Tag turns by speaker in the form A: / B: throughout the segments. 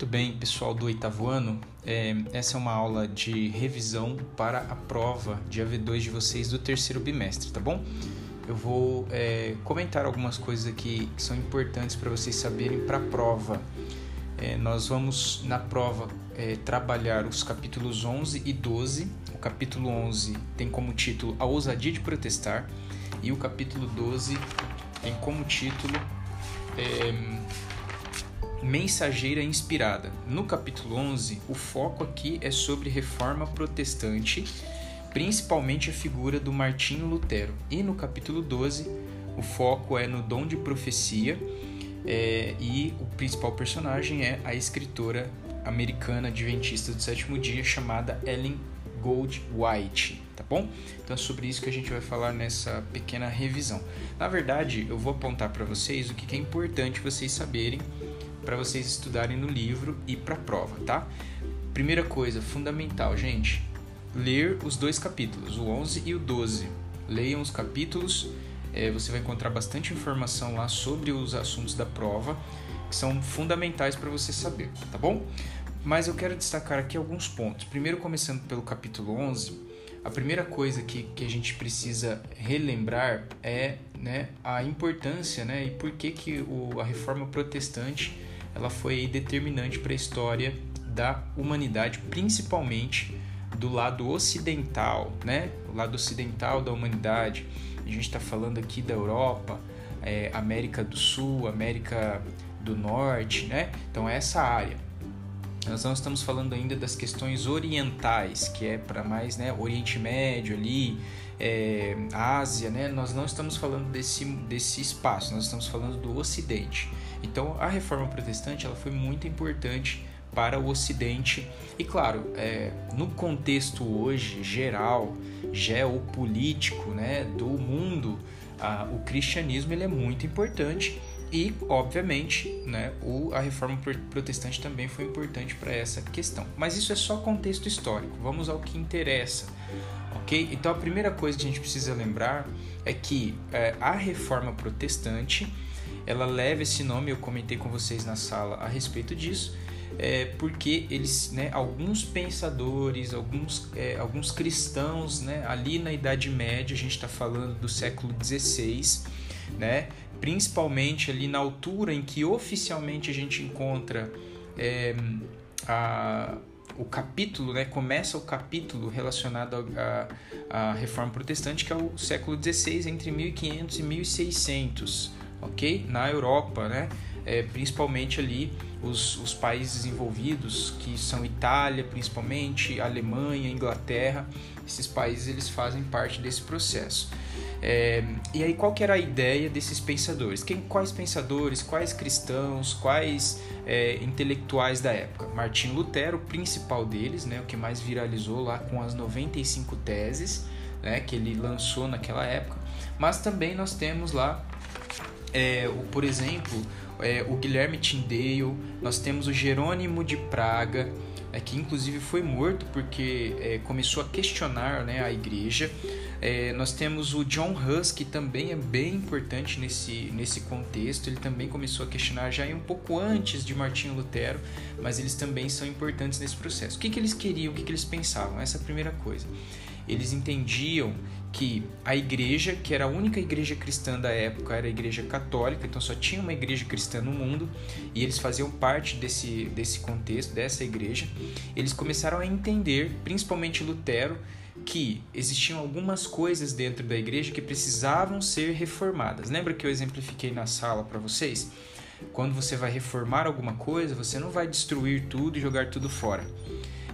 A: Muito bem, pessoal do oitavo ano, é, essa é uma aula de revisão para a prova de AV2 de vocês do terceiro bimestre, tá bom? Eu vou é, comentar algumas coisas aqui que são importantes para vocês saberem para a prova. É, nós vamos, na prova, é, trabalhar os capítulos 11 e 12. O capítulo 11 tem como título A Ousadia de Protestar e o capítulo 12 tem como título é, Mensageira Inspirada. No capítulo 11, o foco aqui é sobre reforma protestante, principalmente a figura do Martinho Lutero. E no capítulo 12, o foco é no dom de profecia é, e o principal personagem é a escritora americana adventista do sétimo dia chamada Ellen Gold White, tá bom? Então é sobre isso que a gente vai falar nessa pequena revisão. Na verdade, eu vou apontar para vocês o que é importante vocês saberem para vocês estudarem no livro e para a prova, tá? Primeira coisa, fundamental, gente, ler os dois capítulos, o 11 e o 12. Leiam os capítulos, é, você vai encontrar bastante informação lá sobre os assuntos da prova, que são fundamentais para você saber, tá bom? Mas eu quero destacar aqui alguns pontos. Primeiro, começando pelo capítulo 11, a primeira coisa que, que a gente precisa relembrar é né, a importância né, e por que, que o, a reforma protestante ela foi determinante para a história da humanidade, principalmente do lado ocidental, né? O lado ocidental da humanidade. A gente está falando aqui da Europa, é, América do Sul, América do Norte, né? Então essa área. Nós não estamos falando ainda das questões orientais, que é para mais, né, Oriente Médio ali, é, Ásia, né? Nós não estamos falando desse, desse espaço, nós estamos falando do Ocidente. Então, a reforma protestante ela foi muito importante para o Ocidente e, claro, é, no contexto hoje geral, geopolítico, né, do mundo, a, o cristianismo ele é muito importante e, obviamente, né, o, a reforma protestante também foi importante para essa questão. Mas isso é só contexto histórico. Vamos ao que interessa, ok? Então, a primeira coisa que a gente precisa lembrar é que é, a reforma protestante ela leva esse nome, eu comentei com vocês na sala a respeito disso, é, porque eles, né, alguns pensadores, alguns, é, alguns cristãos, né, ali na Idade Média, a gente está falando do século XVI, né, principalmente ali na altura em que oficialmente a gente encontra é, a, o capítulo, né, começa o capítulo relacionado à Reforma Protestante, que é o século XVI, entre 1500 e 1600 ok? Na Europa, né? É, principalmente ali os, os países envolvidos, que são Itália, principalmente, Alemanha, Inglaterra, esses países eles fazem parte desse processo. É, e aí qual que era a ideia desses pensadores? Quem, quais pensadores, quais cristãos, quais é, intelectuais da época? Martinho Lutero, o principal deles, né, o que mais viralizou lá com as 95 teses né, que ele lançou naquela época. Mas também nós temos lá é, o, por exemplo, é, o Guilherme Tyndale, nós temos o Jerônimo de Praga, é, que inclusive foi morto porque é, começou a questionar né, a igreja. É, nós temos o John Hus, que também é bem importante nesse, nesse contexto. Ele também começou a questionar já um pouco antes de Martinho Lutero, mas eles também são importantes nesse processo. O que, que eles queriam, o que, que eles pensavam? Essa é a primeira coisa. Eles entendiam que a igreja, que era a única igreja cristã da época, era a igreja católica, então só tinha uma igreja cristã no mundo, e eles faziam parte desse, desse contexto, dessa igreja. Eles começaram a entender, principalmente Lutero, que existiam algumas coisas dentro da igreja que precisavam ser reformadas. Lembra que eu exemplifiquei na sala para vocês? Quando você vai reformar alguma coisa, você não vai destruir tudo e jogar tudo fora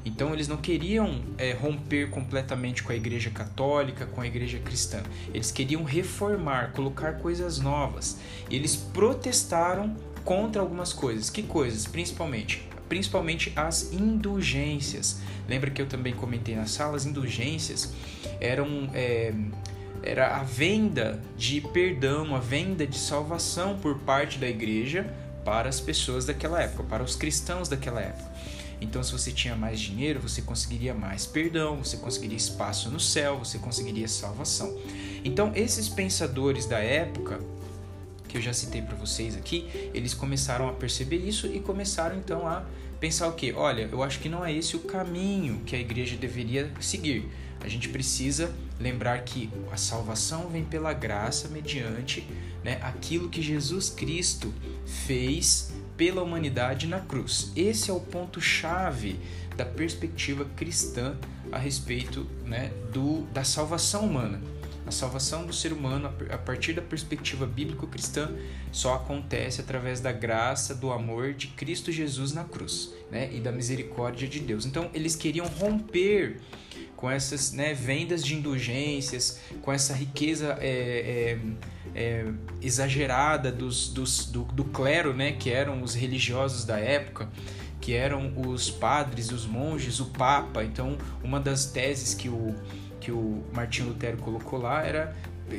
A: então eles não queriam é, romper completamente com a igreja católica, com a igreja cristã. Eles queriam reformar, colocar coisas novas. E eles protestaram contra algumas coisas. Que coisas? Principalmente principalmente as indulgências. Lembra que eu também comentei na sala, as indulgências eram é, era a venda de perdão, a venda de salvação por parte da igreja para as pessoas daquela época, para os cristãos daquela época. Então, se você tinha mais dinheiro, você conseguiria mais perdão, você conseguiria espaço no céu, você conseguiria salvação. Então, esses pensadores da época, que eu já citei para vocês aqui, eles começaram a perceber isso e começaram então a pensar o que? Olha, eu acho que não é esse o caminho que a igreja deveria seguir. A gente precisa lembrar que a salvação vem pela graça mediante né, aquilo que Jesus Cristo fez pela humanidade na cruz. Esse é o ponto chave da perspectiva cristã a respeito né, do, da salvação humana. A salvação do ser humano, a partir da perspectiva bíblico-cristã, só acontece através da graça, do amor de Cristo Jesus na cruz né, e da misericórdia de Deus. Então, eles queriam romper com essas né, vendas de indulgências, com essa riqueza é, é, é, exagerada dos, dos, do, do clero, né, que eram os religiosos da época que eram os padres, os monges, o papa. Então, uma das teses que o, que o Martinho Lutero colocou lá era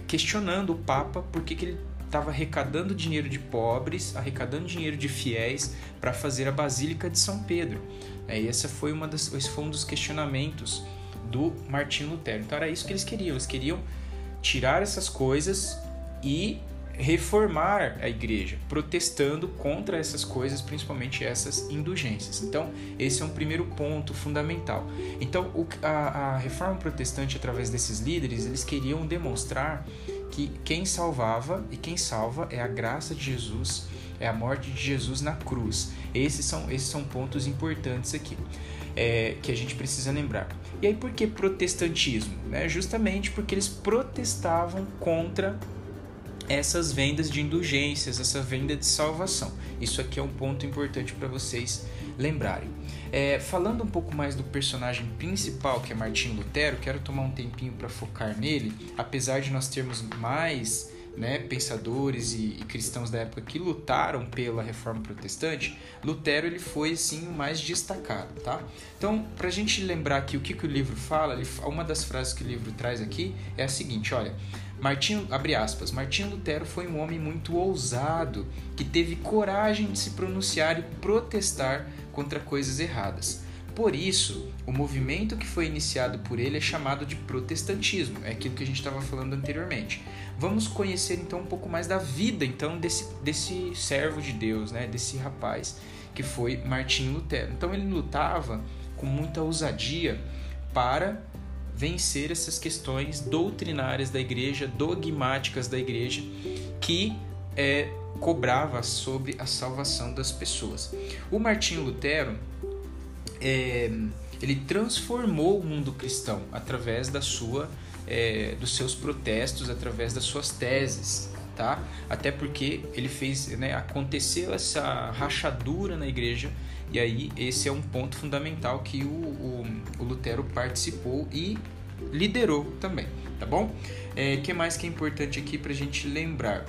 A: questionando o papa por que, que ele estava arrecadando dinheiro de pobres, arrecadando dinheiro de fiéis para fazer a Basílica de São Pedro. É, essa foi uma das, esse foi um dos questionamentos do Martinho Lutero. Então era isso que eles queriam. Eles queriam tirar essas coisas e reformar a igreja, protestando contra essas coisas, principalmente essas indulgências. Então, esse é um primeiro ponto fundamental. Então, a, a reforma protestante, através desses líderes, eles queriam demonstrar que quem salvava e quem salva é a graça de Jesus, é a morte de Jesus na cruz. Esses são, esses são pontos importantes aqui. É, que a gente precisa lembrar. E aí, por que protestantismo? É justamente porque eles protestavam contra essas vendas de indulgências, essa venda de salvação. Isso aqui é um ponto importante para vocês lembrarem. É, falando um pouco mais do personagem principal, que é Martinho Lutero, quero tomar um tempinho para focar nele, apesar de nós termos mais né, pensadores e, e, cristãos da época que lutaram pela reforma protestante, Lutero ele foi sim o mais destacado, tá? Então, para a gente lembrar aqui o que, que o livro fala, ele, uma das frases que o livro traz aqui é a seguinte, olha, Martinho, abre aspas, Martinho Lutero foi um homem muito ousado, que teve coragem de se pronunciar e protestar contra coisas erradas. Por isso, o movimento que foi iniciado por ele é chamado de protestantismo, é aquilo que a gente estava falando anteriormente. Vamos conhecer então um pouco mais da vida então desse, desse servo de Deus, né, desse rapaz que foi Martinho Lutero. Então ele lutava com muita ousadia para vencer essas questões doutrinárias da igreja, dogmáticas da igreja, que é, cobrava sobre a salvação das pessoas. O Martinho Lutero é, ele transformou o mundo cristão através da sua, é, dos seus protestos, através das suas teses. Tá? Até porque ele fez, né, aconteceu essa rachadura na igreja e aí esse é um ponto fundamental que o, o, o Lutero participou e liderou também, tá bom? O é, que mais que é importante aqui para a gente lembrar?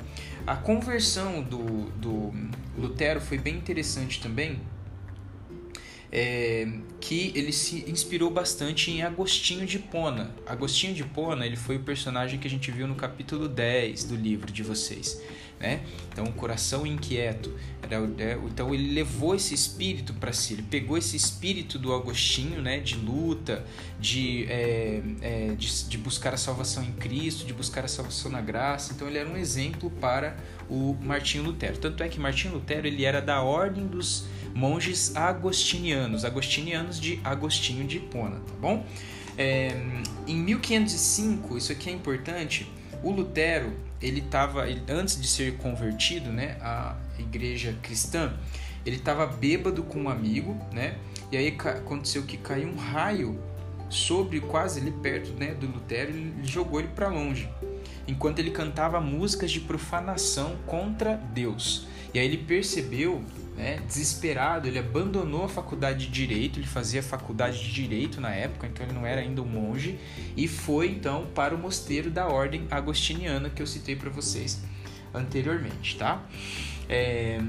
A: A conversão do, do Lutero foi bem interessante também, é, que ele se inspirou bastante em Agostinho de Pona. Agostinho de Pona ele foi o personagem que a gente viu no capítulo 10 do livro de vocês né? Então, o coração inquieto. Era, é, então, ele levou esse espírito para si, ele pegou esse espírito do Agostinho, né? De luta, de, é, é, de, de, buscar a salvação em Cristo, de buscar a salvação na graça. Então, ele era um exemplo para o Martinho Lutero. Tanto é que Martinho Lutero ele era da ordem dos monges agostinianos, agostinianos de Agostinho de Hipona, tá bom? É, em 1505, isso aqui é importante, o Lutero ele estava antes de ser convertido, né, à igreja cristã, ele estava bêbado com um amigo, né? E aí aconteceu que caiu um raio sobre quase ali perto, né, do Lutero, e jogou ele para longe, enquanto ele cantava músicas de profanação contra Deus. E aí ele percebeu né, desesperado, ele abandonou a faculdade de direito, ele fazia faculdade de direito na época, então ele não era ainda um monge, e foi então para o mosteiro da ordem agostiniana que eu citei para vocês anteriormente, tá? É...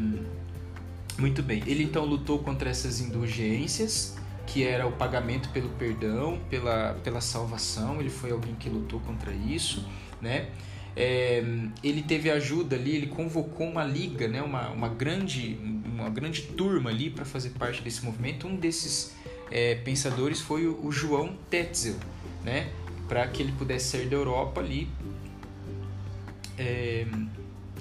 A: Muito bem, ele então lutou contra essas indulgências, que era o pagamento pelo perdão, pela, pela salvação, ele foi alguém que lutou contra isso, né? É, ele teve ajuda ali, ele convocou uma liga, né, uma, uma, grande, uma grande turma ali para fazer parte desse movimento. Um desses é, pensadores foi o, o João Tetzel, né, para que ele pudesse sair da Europa ali é,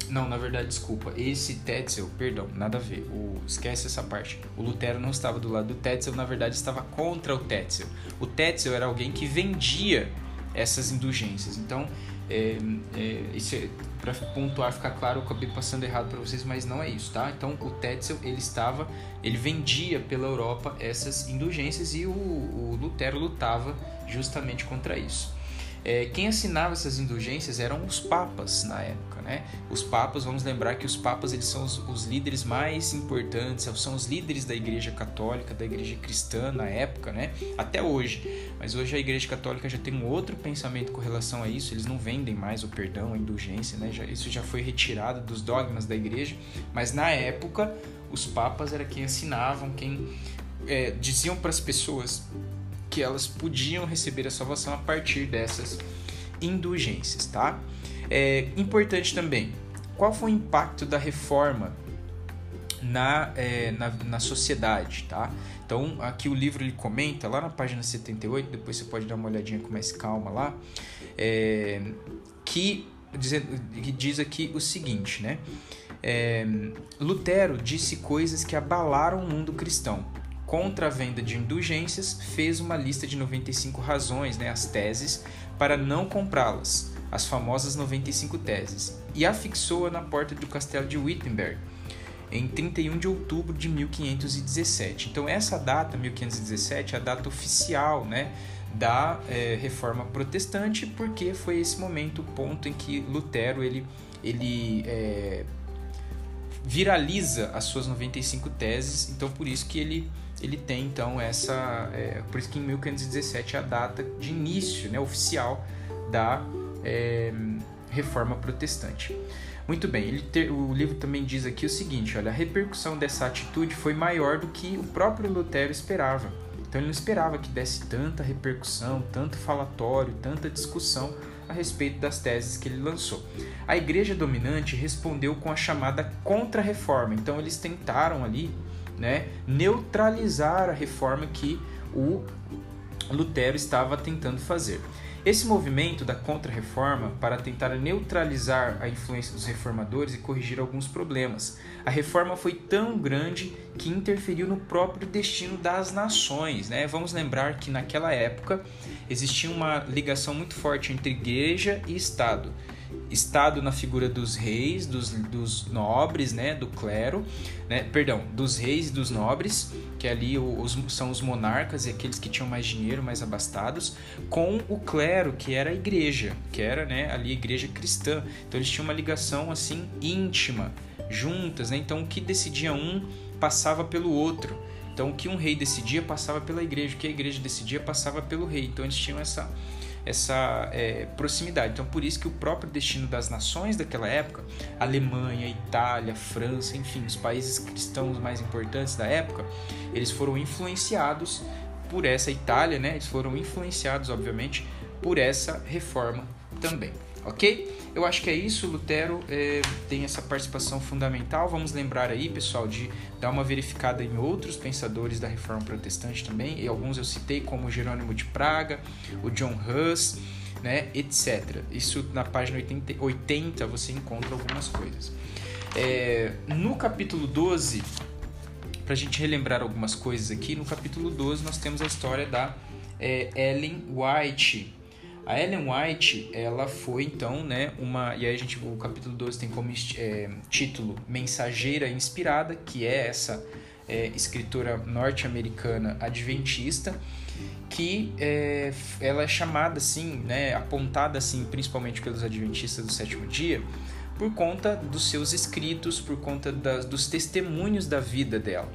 A: Não, na verdade, desculpa. Esse Tetzel, perdão, nada a ver. O, esquece essa parte. O Lutero não estava do lado do Tetzel, na verdade estava contra o Tetzel. O Tetzel era alguém que vendia essas indulgências. Então, é, é, isso é, para pontuar, ficar claro, eu acabei passando errado para vocês, mas não é isso, tá? Então, o Tetzel, ele estava, ele vendia pela Europa essas indulgências e o, o Lutero lutava justamente contra isso. É, quem assinava essas indulgências eram os papas na época, né? Os papas, vamos lembrar que os papas eles são os, os, líderes mais importantes, são os líderes da Igreja Católica, da Igreja Cristã na época, né? Até hoje. Mas hoje a Igreja Católica já tem um outro pensamento com relação a isso. Eles não vendem mais o perdão, a indulgência, né? Já, isso já foi retirado dos dogmas da Igreja. Mas na época os papas era quem assinavam, quem é, diziam para as pessoas que elas podiam receber a salvação a partir dessas indulgências, tá? É importante também, qual foi o impacto da reforma na, é, na, na, sociedade, tá? Então, aqui o livro ele comenta, lá na página 78, depois você pode dar uma olhadinha com mais calma lá, é, que, diz, que diz aqui o seguinte, né? É, Lutero disse coisas que abalaram o mundo cristão contra a venda de indulgências, fez uma lista de 95 razões, né, as teses, para não comprá-las, as famosas 95 teses, e afixou-a na porta do castelo de Wittenberg, em 31 de outubro de 1517. Então essa data, 1517, é a data oficial, né, da é, reforma protestante, porque foi esse momento, o ponto em que Lutero ele, ele é, viraliza as suas 95 teses, então por isso que ele ele tem então essa. É, por isso que em 1517 é a data de início né, oficial da é, reforma protestante. Muito bem, ter, o livro também diz aqui o seguinte: olha, a repercussão dessa atitude foi maior do que o próprio Lutero esperava. Então ele não esperava que desse tanta repercussão, tanto falatório, tanta discussão a respeito das teses que ele lançou. A igreja dominante respondeu com a chamada contra-reforma. Então eles tentaram ali né, neutralizar a reforma que o Lutero estava tentando fazer. Esse movimento da Contra-Reforma para tentar neutralizar a influência dos reformadores e corrigir alguns problemas. A reforma foi tão grande que interferiu no próprio destino das nações. Né? Vamos lembrar que naquela época existia uma ligação muito forte entre igreja e Estado. Estado na figura dos reis, dos, dos nobres, né, do clero, né, perdão, dos reis e dos nobres, que ali os, são os monarcas e aqueles que tinham mais dinheiro, mais abastados, com o clero, que era a igreja, que era né, ali a igreja cristã. Então eles tinham uma ligação assim íntima, juntas, né? Então o que decidia um passava pelo outro. Então o que um rei decidia passava pela igreja, o que a igreja decidia passava pelo rei. Então eles tinham essa essa é, proximidade. Então, por isso que o próprio destino das nações daquela época, Alemanha, Itália, França, enfim, os países cristãos mais importantes da época, eles foram influenciados por essa Itália, né? Eles foram influenciados, obviamente, por essa reforma também ok? Eu acho que é isso, Lutero é, tem essa participação fundamental. Vamos lembrar aí, pessoal, de dar uma verificada em outros pensadores da Reforma Protestante também, e alguns eu citei, como Jerônimo de Praga, o John Hus, né, etc. Isso na página 80, 80 você encontra algumas coisas. É, no capítulo 12, para a gente relembrar algumas coisas aqui, no capítulo 12 nós temos a história da é, Ellen White, a Ellen White, ela foi então, né, uma. E aí a gente, o capítulo 12 tem como é, título Mensageira Inspirada, que é essa é, escritora norte-americana adventista, que é, ela é chamada assim, né, apontada assim, principalmente pelos adventistas do sétimo dia, por conta dos seus escritos, por conta das, dos testemunhos da vida dela.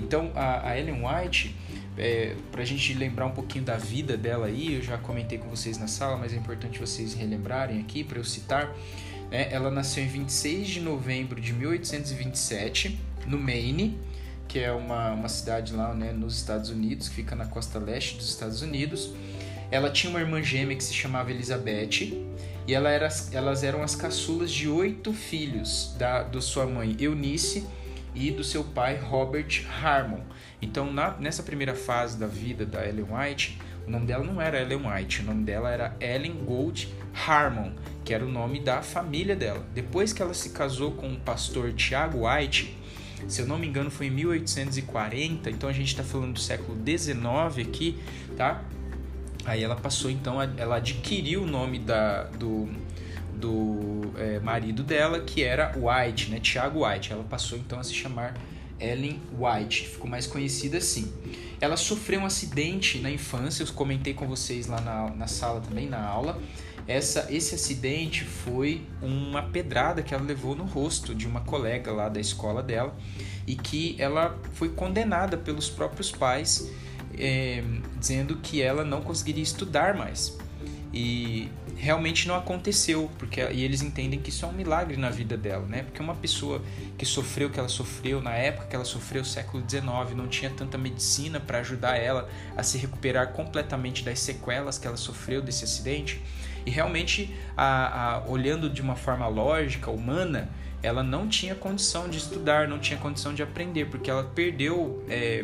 A: Então, a, a Ellen White é, para a gente lembrar um pouquinho da vida dela aí, eu já comentei com vocês na sala, mas é importante vocês relembrarem aqui para eu citar. Né? Ela nasceu em 26 de novembro de 1827, no Maine, que é uma, uma cidade lá né, nos Estados Unidos, que fica na costa leste dos Estados Unidos. Ela tinha uma irmã gêmea que se chamava Elizabeth, e ela era, elas eram as caçulas de oito filhos da, da sua mãe Eunice e do seu pai Robert Harmon. Então, na, nessa primeira fase da vida da Ellen White, o nome dela não era Ellen White, o nome dela era Ellen Gold Harmon, que era o nome da família dela. Depois que ela se casou com o pastor Tiago White, se eu não me engano foi em 1840, então a gente está falando do século XIX aqui, tá? Aí ela passou então, ela adquiriu o nome da, do, do é, marido dela, que era White, né? Tiago White. Ela passou então a se chamar Ellen White, ficou mais conhecida assim. Ela sofreu um acidente na infância, eu comentei com vocês lá na, na sala também, na aula. Essa, esse acidente foi uma pedrada que ela levou no rosto de uma colega lá da escola dela e que ela foi condenada pelos próprios pais, é, dizendo que ela não conseguiria estudar mais. E realmente não aconteceu, porque e eles entendem que isso é um milagre na vida dela, né? Porque uma pessoa que sofreu o que ela sofreu na época que ela sofreu, século XIX, não tinha tanta medicina para ajudar ela a se recuperar completamente das sequelas que ela sofreu desse acidente. E realmente, a, a, olhando de uma forma lógica, humana, ela não tinha condição de estudar, não tinha condição de aprender, porque ela perdeu é,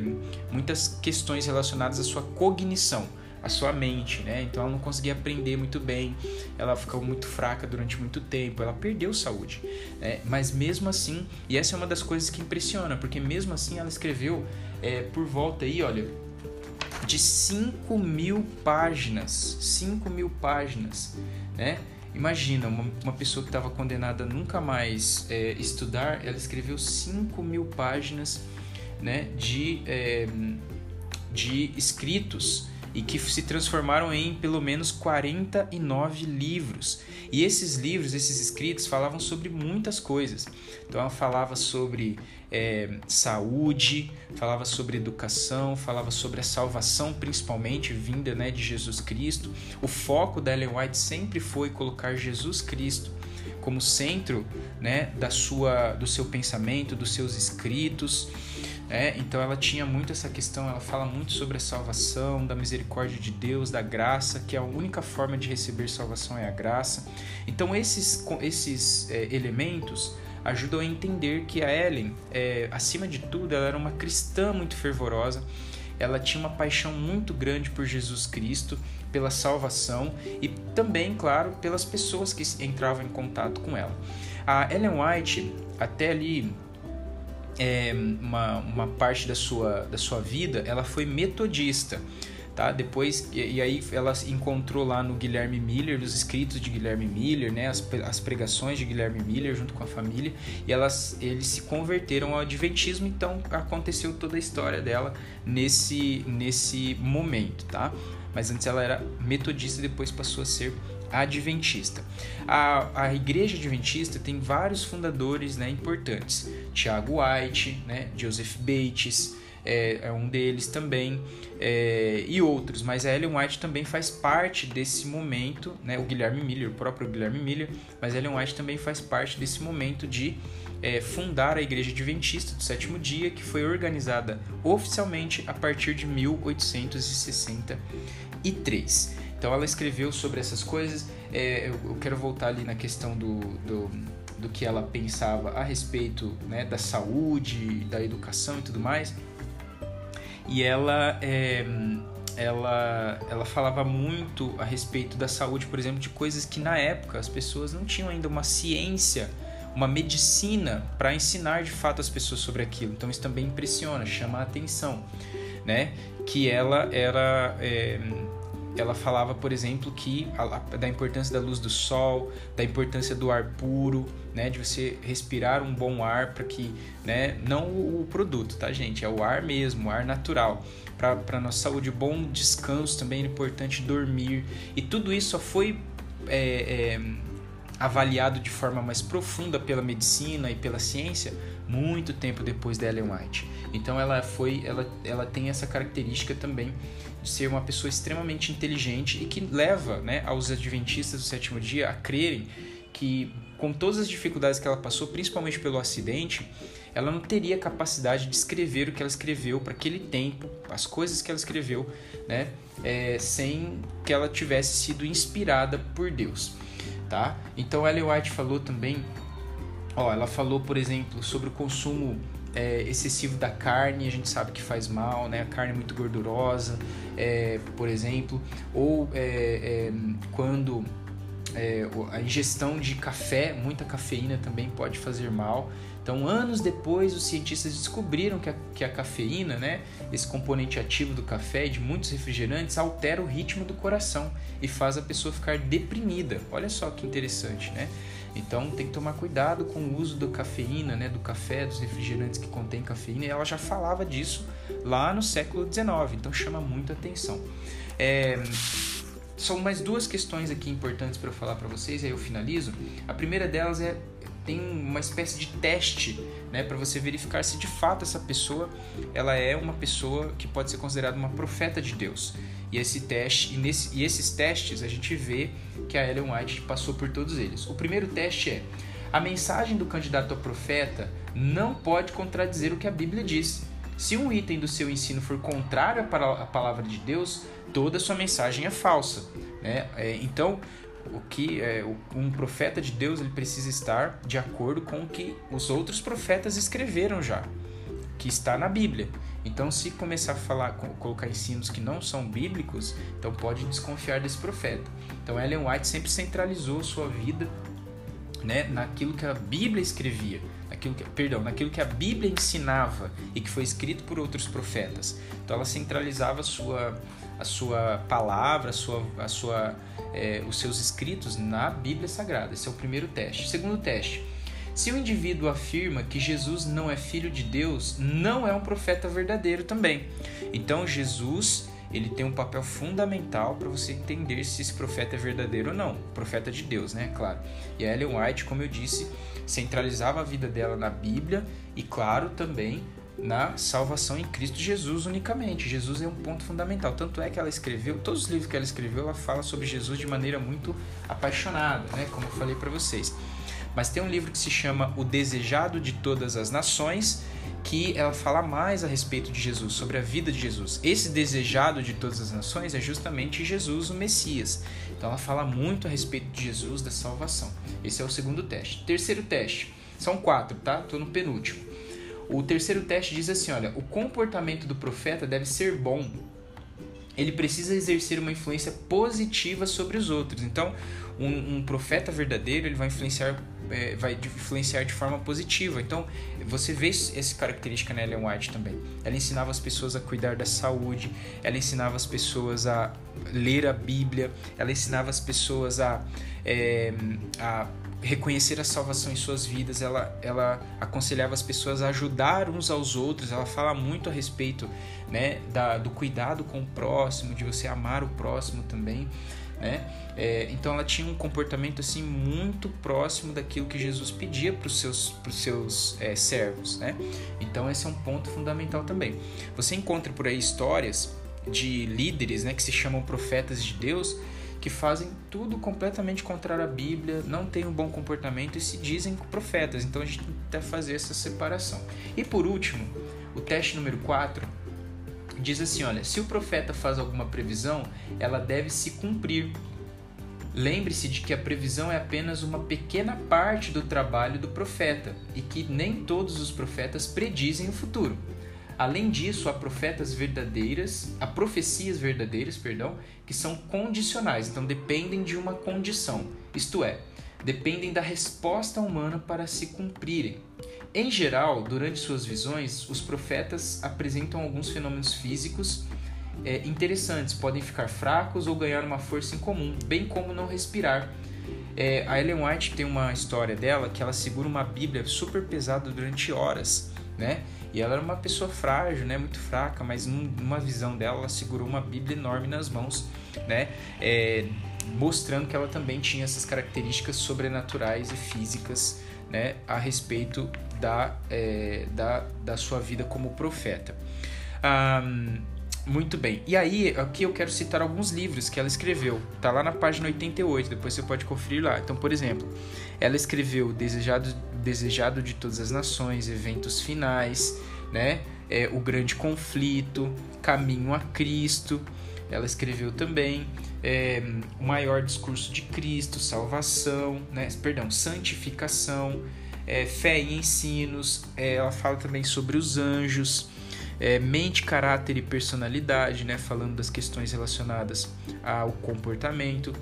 A: muitas questões relacionadas à sua cognição a sua mente, né? Então ela não conseguia aprender muito bem, ela ficou muito fraca durante muito tempo, ela perdeu saúde. Né? Mas mesmo assim, e essa é uma das coisas que impressiona, porque mesmo assim ela escreveu é, por volta aí, olha, de 5 mil páginas, 5 mil páginas, né? Imagina, uma, uma pessoa que estava condenada a nunca mais é, estudar, ela escreveu 5 mil páginas né, de, é, de escritos e que se transformaram em pelo menos 49 livros. E esses livros, esses escritos, falavam sobre muitas coisas. Então ela falava sobre é, saúde, falava sobre educação, falava sobre a salvação, principalmente vinda né, de Jesus Cristo. O foco da Ellen White sempre foi colocar Jesus Cristo como centro né, da sua, do seu pensamento, dos seus escritos. É, então ela tinha muito essa questão, ela fala muito sobre a salvação, da misericórdia de Deus, da graça, que a única forma de receber salvação é a graça. Então esses, esses é, elementos ajudam a entender que a Ellen, é, acima de tudo, ela era uma cristã muito fervorosa, ela tinha uma paixão muito grande por Jesus Cristo, pela salvação e também, claro, pelas pessoas que entravam em contato com ela. A Ellen White, até ali é, uma, uma parte da sua, da sua vida, ela foi metodista. Tá? Depois, e, e, aí ela encontrou lá no Guilherme Miller, os escritos de Guilherme Miller, né? as, as pregações de Guilherme Miller junto com a família, e elas, eles se converteram ao Adventismo, então aconteceu toda a história dela nesse, nesse momento. Tá? Mas antes ela era metodista e depois passou a ser adventista. A, a igreja adventista tem vários fundadores né, importantes. Tiago White, né, Joseph Bates, é, é, um deles também, é, e outros, mas a Ellen White também faz parte desse momento, né, o Guilherme Miller, o próprio Guilherme Miller, mas a Ellen White também faz parte desse momento de é, fundar a Igreja Adventista do Sétimo Dia, que foi organizada oficialmente a partir de 1863. Então ela escreveu sobre essas coisas. É, eu, eu, quero voltar ali na questão do, do, do que ela pensava a respeito né, da saúde, da educação e tudo mais. E ela, é, ela, ela falava muito a respeito da saúde, por exemplo, de coisas que na época as pessoas não tinham ainda uma ciência, uma medicina para ensinar de fato as pessoas sobre aquilo. Então isso também impressiona, chama a atenção, né? Que ela era é, ela falava, por exemplo, que a, da importância da luz do sol, da importância do ar puro, né, de você respirar um bom ar para que, né, não o, produto, tá, gente, é o ar mesmo, o ar natural. Para nossa saúde, bom descanso também é importante dormir. E tudo isso só foi é, é, avaliado de forma mais profunda pela medicina e pela ciência muito tempo depois da Ellen White. Então ela foi, ela, ela tem essa característica também ser uma pessoa extremamente inteligente e que leva né, aos adventistas do sétimo dia a crerem que com todas as dificuldades que ela passou, principalmente pelo acidente, ela não teria capacidade de escrever o que ela escreveu para aquele tempo, as coisas que ela escreveu, né, é, sem que ela tivesse sido inspirada por Deus, tá? Então Ellen White falou também, ó, ela falou, por exemplo, sobre o consumo é, excessivo da carne, a gente sabe que faz mal, né? A carne muito gordurosa, é, por exemplo, ou é, é quando é, a ingestão de café, muita cafeína também pode fazer mal. Então, anos depois, os cientistas descobriram que a, que a cafeína, né, esse componente ativo do café e de muitos refrigerantes, altera o ritmo do coração e faz a pessoa ficar deprimida. Olha só que interessante, né? Então tem que tomar cuidado com o uso da cafeína, né, do café, dos refrigerantes que contém cafeína. E ela já falava disso lá no século XIX, então chama muita atenção. É, são mais duas questões aqui importantes para eu falar para vocês, aí eu finalizo. A primeira delas é tem uma espécie de teste, né, para você verificar se de fato essa pessoa ela é uma pessoa que pode ser considerada uma profeta de Deus. E esse teste e, nesse, e esses testes a gente vê que a Ellen White passou por todos eles. O primeiro teste é a mensagem do candidato a profeta não pode contradizer o que a Bíblia diz. Se um item do seu ensino for contrário à palavra de Deus, toda a sua mensagem é falsa. Né? É, então, o que é, um profeta de Deus ele precisa estar de acordo com o que os outros profetas escreveram já, que está na Bíblia. Então, se começar a falar, colocar ensinos que não são bíblicos, então pode desconfiar desse profeta. Então, Ellen White sempre centralizou sua vida, né, naquilo que a Bíblia escrevia, naquilo que, perdão, naquilo que a Bíblia ensinava e que foi escrito por outros profetas. Então, ela centralizava a sua a sua palavra, a sua, a sua, é, os seus escritos na Bíblia Sagrada. Esse é o primeiro teste. Segundo teste. Se o indivíduo afirma que Jesus não é filho de Deus, não é um profeta verdadeiro também. Então Jesus ele tem um papel fundamental para você entender se esse profeta é verdadeiro ou não. Profeta de Deus, né? Claro. E a Ellen White, como eu disse, centralizava a vida dela na Bíblia e, claro, também na salvação em Cristo Jesus unicamente. Jesus é um ponto fundamental. Tanto é que ela escreveu, todos os livros que ela escreveu, ela fala sobre Jesus de maneira muito apaixonada, né? Como eu falei para vocês. Mas tem um livro que se chama O Desejado de Todas as Nações, que ela fala mais a respeito de Jesus, sobre a vida de Jesus. Esse desejado de todas as nações é justamente Jesus, o Messias. Então ela fala muito a respeito de Jesus, da salvação. Esse é o segundo teste. Terceiro teste. São quatro, tá? Tô no penúltimo. O terceiro teste diz assim: olha, o comportamento do profeta deve ser bom. Ele precisa exercer uma influência positiva sobre os outros. Então, um, um profeta verdadeiro ele vai influenciar, é, vai influenciar de forma positiva. Então, você vê essa característica na Ellen White também. Ela ensinava as pessoas a cuidar da saúde, ela ensinava as pessoas a ler a Bíblia, ela ensinava as pessoas a, é, a reconhecer a salvação em suas vidas, ela, ela aconselhava as pessoas a ajudar uns aos outros, ela fala muito a respeito né, da, do cuidado com o próximo, de você amar o próximo também. Né? É, então ela tinha um comportamento assim muito próximo daquilo que Jesus pedia para os seus, pros seus é, servos. Né? Então esse é um ponto fundamental também. Você encontra por aí histórias de líderes né, que se chamam profetas de Deus que fazem tudo completamente contrário à Bíblia, não têm um bom comportamento e se dizem profetas. Então a gente tem que fazer essa separação. E por último, o teste número 4 diz assim: olha, se o profeta faz alguma previsão, ela deve se cumprir. Lembre-se de que a previsão é apenas uma pequena parte do trabalho do profeta e que nem todos os profetas predizem o futuro. Além disso, há profetas verdadeiras, há profecias verdadeiras, perdão, que são condicionais, então dependem de uma condição, isto é, dependem da resposta humana para se cumprirem. Em geral, durante suas visões, os profetas apresentam alguns fenômenos físicos é, interessantes, podem ficar fracos ou ganhar uma força incomum, bem como não respirar. É, a Ellen White tem uma história dela que ela segura uma Bíblia super pesada durante horas, né? E ela era uma pessoa frágil, né, muito fraca, mas numa visão dela, ela segurou uma Bíblia enorme nas mãos, né, é, mostrando que ela também tinha essas características sobrenaturais e físicas, né, a respeito da, é, da, da sua vida como profeta. Um, muito bem. E aí, aqui eu quero citar alguns livros que ela escreveu. Tá lá na página 88, depois você pode conferir lá. Então, por exemplo, ela escreveu Desejado, Desejado de Todas as Nações, Eventos Finais, né? É, o Grande Conflito, Caminho a Cristo. Ela escreveu também é, O Maior Discurso de Cristo, Salvação, né? perdão, Santificação, é, Fé e Ensinos. É, ela fala também sobre os anjos é, mente, caráter e personalidade, né, falando das questões relacionadas ao comportamento.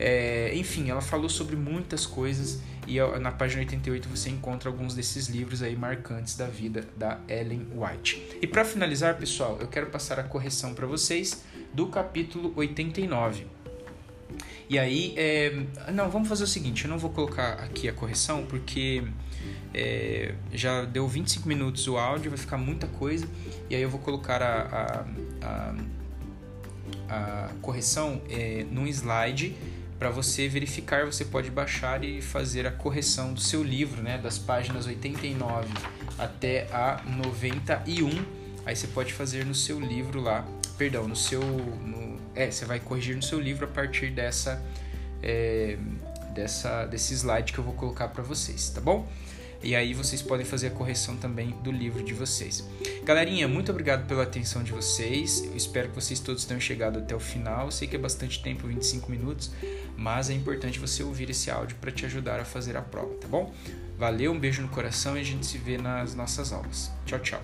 A: É, enfim, ela falou sobre muitas coisas e na página 88 você encontra alguns desses livros aí marcantes da vida da Ellen White. E para finalizar, pessoal, eu quero passar a correção para vocês do capítulo 89. E aí, é... não, vamos fazer o seguinte: eu não vou colocar aqui a correção porque é... já deu 25 minutos o áudio, vai ficar muita coisa. E aí eu vou colocar a, a, a, a correção é, num slide para você verificar, você pode baixar e fazer a correção do seu livro, né, das páginas 89 até a 91. Aí você pode fazer no seu livro lá, perdão, no seu, no, é, você vai corrigir no seu livro a partir dessa, é, dessa, desse slide que eu vou colocar para vocês, tá bom? E aí vocês podem fazer a correção também do livro de vocês. Galerinha, muito obrigado pela atenção de vocês. Eu espero que vocês todos tenham chegado até o final. Eu sei que é bastante tempo, 25 minutos, mas é importante você ouvir esse áudio para te ajudar a fazer a prova, tá bom? Valeu, um beijo no coração e a gente se vê nas nossas aulas. Tchau, tchau.